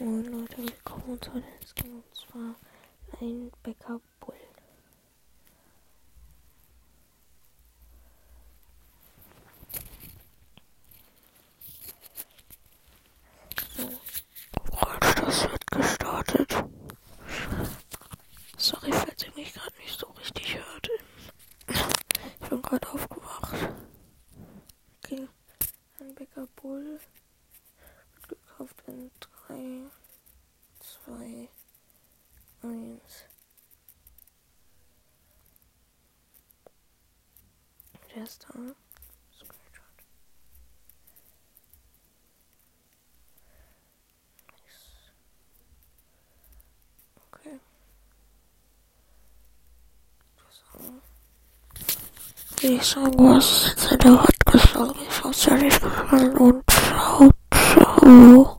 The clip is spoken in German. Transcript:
Moin Leute, willkommen zu einem Skin und zwar ein Bäcker Bull. So. Das wird gestartet. Sorry, falls ihr mich gerade nicht so richtig hört. Ich bin gerade aufgewacht. Okay. Ein Bäcker Bull Just on Squirtrot. Nice. Okay. Die Songwurst sind eine Handgeschlagen von Serif und Frau Ciao.